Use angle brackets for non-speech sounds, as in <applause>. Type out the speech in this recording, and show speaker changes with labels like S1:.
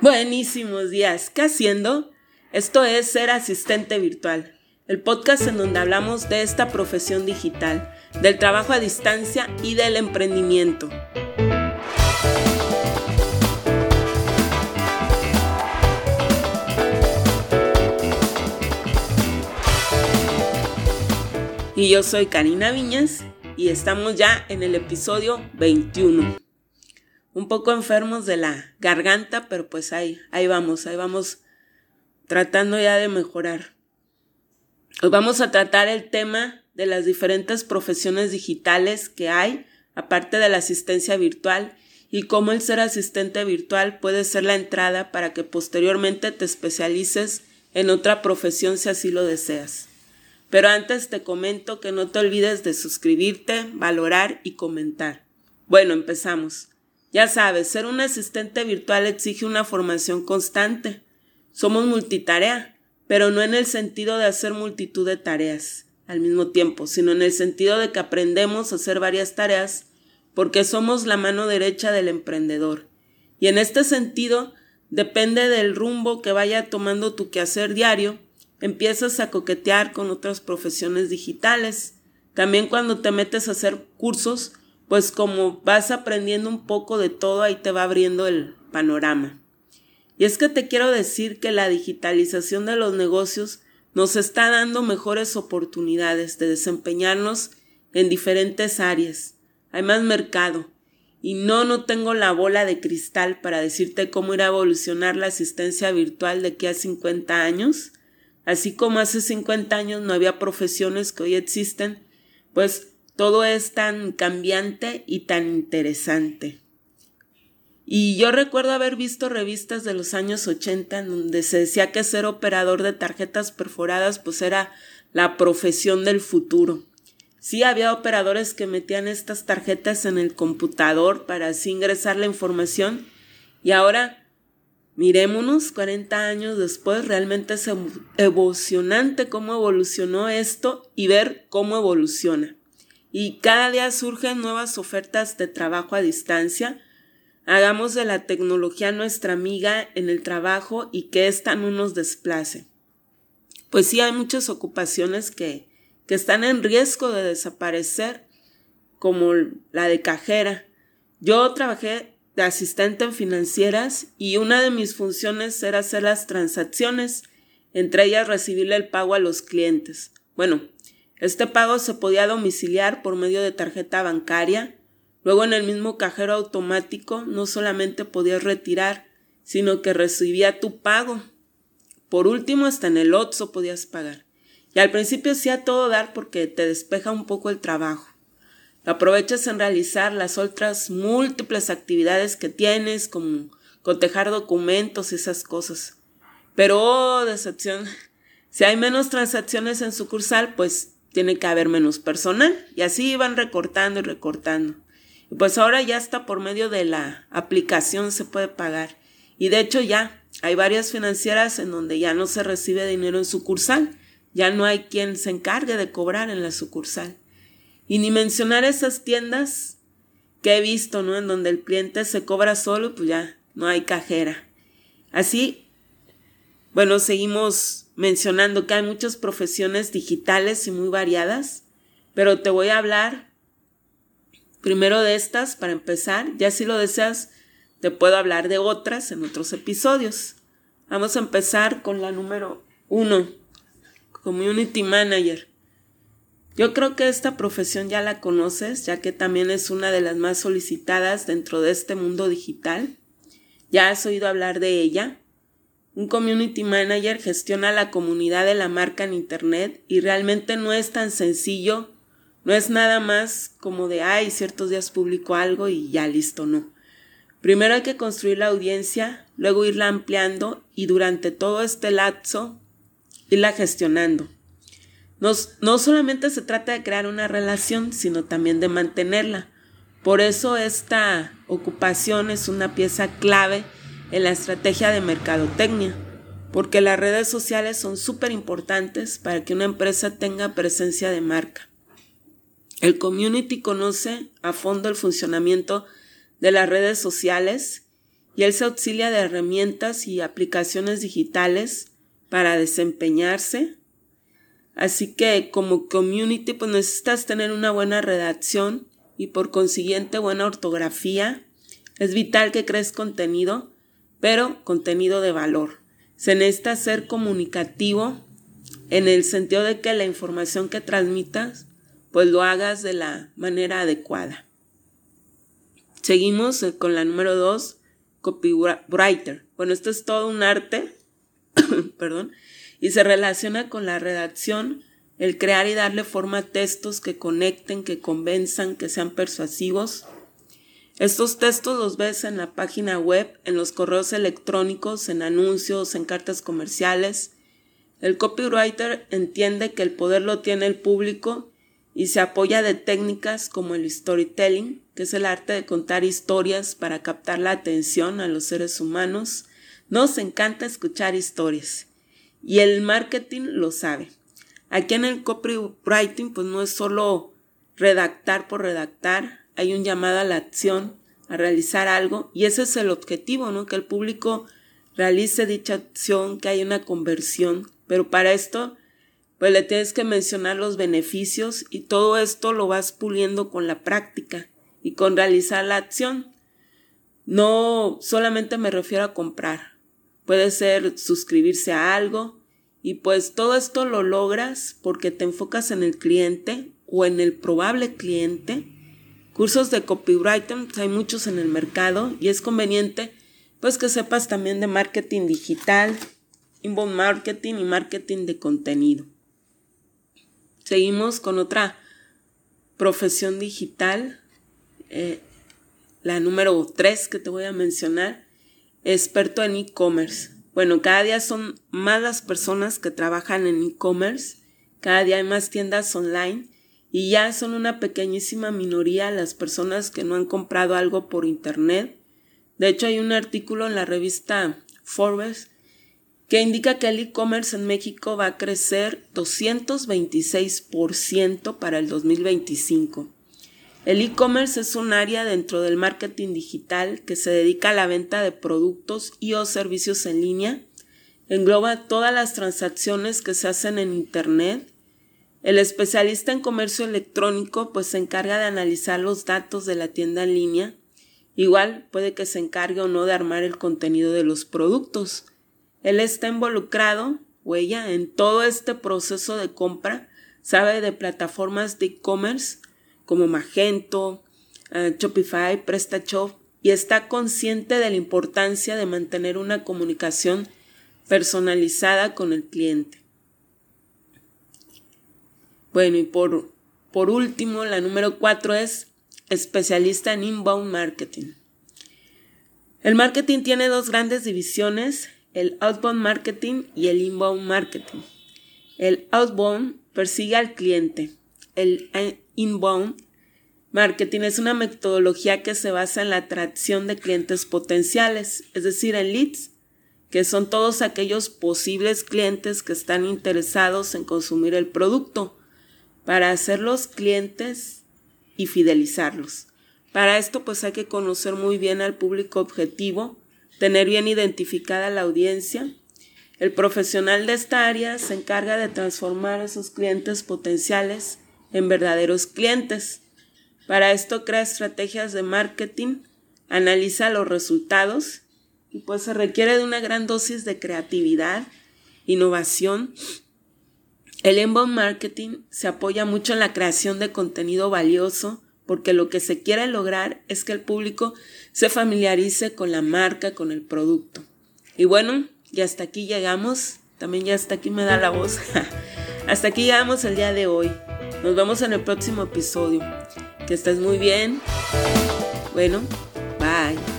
S1: Buenísimos días. ¿Qué haciendo? Esto es Ser Asistente Virtual, el podcast en donde hablamos de esta profesión digital, del trabajo a distancia y del emprendimiento. Y yo soy Karina Viñas y estamos ya en el episodio 21 un poco enfermos de la garganta, pero pues ahí, ahí vamos, ahí vamos tratando ya de mejorar. Hoy vamos a tratar el tema de las diferentes profesiones digitales que hay, aparte de la asistencia virtual, y cómo el ser asistente virtual puede ser la entrada para que posteriormente te especialices en otra profesión si así lo deseas. Pero antes te comento que no te olvides de suscribirte, valorar y comentar. Bueno, empezamos. Ya sabes, ser un asistente virtual exige una formación constante. Somos multitarea, pero no en el sentido de hacer multitud de tareas al mismo tiempo, sino en el sentido de que aprendemos a hacer varias tareas porque somos la mano derecha del emprendedor. Y en este sentido, depende del rumbo que vaya tomando tu quehacer diario, empiezas a coquetear con otras profesiones digitales. También cuando te metes a hacer cursos, pues como vas aprendiendo un poco de todo, ahí te va abriendo el panorama. Y es que te quiero decir que la digitalización de los negocios nos está dando mejores oportunidades de desempeñarnos en diferentes áreas. Hay más mercado. Y no, no tengo la bola de cristal para decirte cómo irá a evolucionar la asistencia virtual de aquí a 50 años. Así como hace 50 años no había profesiones que hoy existen, pues todo es tan cambiante y tan interesante. Y yo recuerdo haber visto revistas de los años 80 en donde se decía que ser operador de tarjetas perforadas pues era la profesión del futuro. Sí había operadores que metían estas tarjetas en el computador para así ingresar la información y ahora mirémonos 40 años después, realmente es emocionante cómo evolucionó esto y ver cómo evoluciona y cada día surgen nuevas ofertas de trabajo a distancia. Hagamos de la tecnología nuestra amiga en el trabajo y que ésta no nos desplace. Pues sí, hay muchas ocupaciones que, que están en riesgo de desaparecer, como la de cajera. Yo trabajé de asistente en financieras y una de mis funciones era hacer las transacciones, entre ellas recibirle el pago a los clientes. Bueno, este pago se podía domiciliar por medio de tarjeta bancaria. Luego en el mismo cajero automático no solamente podías retirar, sino que recibía tu pago. Por último, hasta en el OTSO podías pagar. Y al principio sí a todo dar porque te despeja un poco el trabajo. Lo aprovechas en realizar las otras múltiples actividades que tienes, como cotejar documentos y esas cosas. Pero, oh, decepción. <laughs> Si hay menos transacciones en sucursal, pues tiene que haber menos personal. Y así iban recortando y recortando. Y pues ahora ya está por medio de la aplicación se puede pagar. Y de hecho ya hay varias financieras en donde ya no se recibe dinero en sucursal. Ya no hay quien se encargue de cobrar en la sucursal. Y ni mencionar esas tiendas que he visto, ¿no? En donde el cliente se cobra solo, pues ya no hay cajera. Así, bueno, seguimos mencionando que hay muchas profesiones digitales y muy variadas, pero te voy a hablar primero de estas para empezar. Ya si lo deseas, te puedo hablar de otras en otros episodios. Vamos a empezar con la número uno, Community Manager. Yo creo que esta profesión ya la conoces, ya que también es una de las más solicitadas dentro de este mundo digital. Ya has oído hablar de ella. Un community manager gestiona la comunidad de la marca en Internet y realmente no es tan sencillo, no es nada más como de, ay, ciertos días publico algo y ya listo, no. Primero hay que construir la audiencia, luego irla ampliando y durante todo este lapso irla gestionando. No, no solamente se trata de crear una relación, sino también de mantenerla. Por eso esta ocupación es una pieza clave en la estrategia de mercadotecnia, porque las redes sociales son súper importantes para que una empresa tenga presencia de marca. El community conoce a fondo el funcionamiento de las redes sociales y él se auxilia de herramientas y aplicaciones digitales para desempeñarse. Así que como community pues necesitas tener una buena redacción y por consiguiente buena ortografía. Es vital que crees contenido, pero contenido de valor. Se necesita ser comunicativo en el sentido de que la información que transmitas pues lo hagas de la manera adecuada. Seguimos eh, con la número dos, copywriter. Bueno, esto es todo un arte, <coughs> perdón, y se relaciona con la redacción, el crear y darle forma a textos que conecten, que convenzan, que sean persuasivos. Estos textos los ves en la página web, en los correos electrónicos, en anuncios, en cartas comerciales. El copywriter entiende que el poder lo tiene el público y se apoya de técnicas como el storytelling, que es el arte de contar historias para captar la atención a los seres humanos. Nos encanta escuchar historias y el marketing lo sabe. Aquí en el copywriting pues no es solo redactar por redactar, hay un llamado a la acción, a realizar algo y ese es el objetivo, ¿no? Que el público realice dicha acción, que haya una conversión, pero para esto pues le tienes que mencionar los beneficios y todo esto lo vas puliendo con la práctica y con realizar la acción. No solamente me refiero a comprar, puede ser suscribirse a algo y pues todo esto lo logras porque te enfocas en el cliente o en el probable cliente. Cursos de copywriting pues, hay muchos en el mercado y es conveniente pues que sepas también de marketing digital, inbound marketing y marketing de contenido. Seguimos con otra profesión digital, eh, la número 3 que te voy a mencionar, experto en e-commerce. Bueno, cada día son más las personas que trabajan en e-commerce, cada día hay más tiendas online y ya son una pequeñísima minoría las personas que no han comprado algo por internet. De hecho, hay un artículo en la revista Forbes que indica que el e-commerce en México va a crecer 226% para el 2025. El e-commerce es un área dentro del marketing digital que se dedica a la venta de productos y o servicios en línea. Engloba todas las transacciones que se hacen en Internet. El especialista en comercio electrónico pues se encarga de analizar los datos de la tienda en línea. Igual puede que se encargue o no de armar el contenido de los productos. Él está involucrado o ella en todo este proceso de compra, sabe de plataformas de e-commerce como Magento, uh, Shopify, PrestaShop y está consciente de la importancia de mantener una comunicación personalizada con el cliente. Bueno, y por, por último, la número cuatro es especialista en inbound marketing. El marketing tiene dos grandes divisiones, el outbound marketing y el inbound marketing. El outbound persigue al cliente. El inbound marketing es una metodología que se basa en la atracción de clientes potenciales, es decir, en leads, que son todos aquellos posibles clientes que están interesados en consumir el producto, para hacerlos clientes y fidelizarlos. Para esto pues hay que conocer muy bien al público objetivo, tener bien identificada la audiencia. El profesional de esta área se encarga de transformar a esos clientes potenciales en verdaderos clientes. Para esto crea estrategias de marketing, analiza los resultados y pues se requiere de una gran dosis de creatividad, innovación. El inbound marketing se apoya mucho en la creación de contenido valioso porque lo que se quiere lograr es que el público se familiarice con la marca, con el producto. Y bueno, ya hasta aquí llegamos. También ya hasta aquí me da la voz. <laughs> hasta aquí llegamos el día de hoy. Nos vemos en el próximo episodio. Que estés muy bien. Bueno, bye.